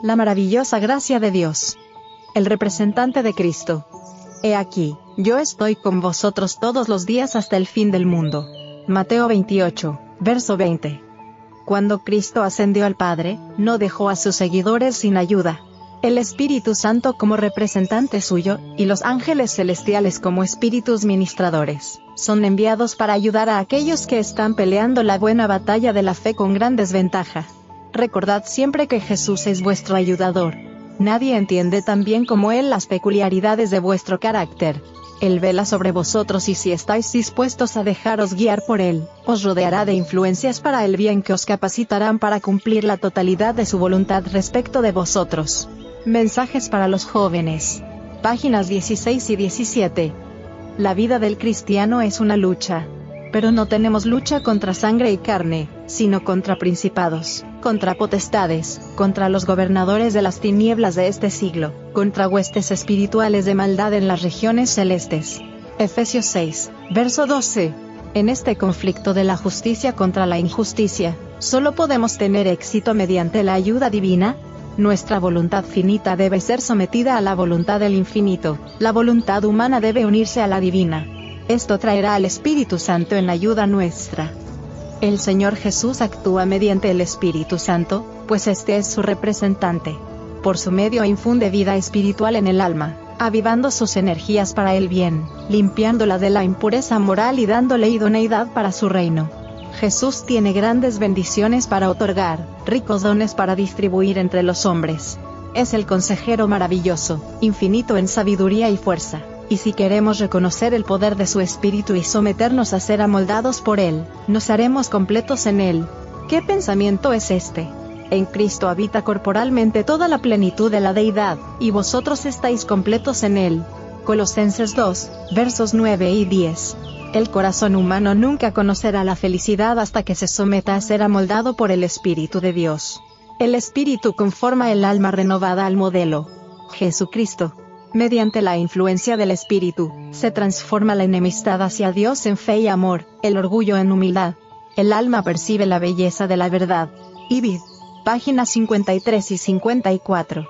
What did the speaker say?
La maravillosa gracia de Dios. El representante de Cristo. He aquí, yo estoy con vosotros todos los días hasta el fin del mundo. Mateo 28, verso 20. Cuando Cristo ascendió al Padre, no dejó a sus seguidores sin ayuda. El Espíritu Santo como representante suyo, y los ángeles celestiales como espíritus ministradores, son enviados para ayudar a aquellos que están peleando la buena batalla de la fe con gran desventaja. Recordad siempre que Jesús es vuestro ayudador. Nadie entiende tan bien como Él las peculiaridades de vuestro carácter. Él vela sobre vosotros y si estáis dispuestos a dejaros guiar por Él, os rodeará de influencias para el bien que os capacitarán para cumplir la totalidad de su voluntad respecto de vosotros. Mensajes para los jóvenes. Páginas 16 y 17. La vida del cristiano es una lucha. Pero no tenemos lucha contra sangre y carne, sino contra principados, contra potestades, contra los gobernadores de las tinieblas de este siglo, contra huestes espirituales de maldad en las regiones celestes. Efesios 6, verso 12. En este conflicto de la justicia contra la injusticia, solo podemos tener éxito mediante la ayuda divina, nuestra voluntad finita debe ser sometida a la voluntad del infinito, la voluntad humana debe unirse a la divina. Esto traerá al Espíritu Santo en ayuda nuestra. El Señor Jesús actúa mediante el Espíritu Santo, pues este es su representante. Por su medio infunde vida espiritual en el alma, avivando sus energías para el bien, limpiándola de la impureza moral y dándole idoneidad para su reino. Jesús tiene grandes bendiciones para otorgar, ricos dones para distribuir entre los hombres. Es el consejero maravilloso, infinito en sabiduría y fuerza. Y si queremos reconocer el poder de su espíritu y someternos a ser amoldados por él, nos haremos completos en él. ¿Qué pensamiento es este? En Cristo habita corporalmente toda la plenitud de la deidad, y vosotros estáis completos en él. Colosenses 2, versos 9 y 10. El corazón humano nunca conocerá la felicidad hasta que se someta a ser amoldado por el Espíritu de Dios. El Espíritu conforma el alma renovada al modelo. Jesucristo. Mediante la influencia del Espíritu, se transforma la enemistad hacia Dios en fe y amor, el orgullo en humildad. El alma percibe la belleza de la verdad. Ibid. Páginas 53 y 54.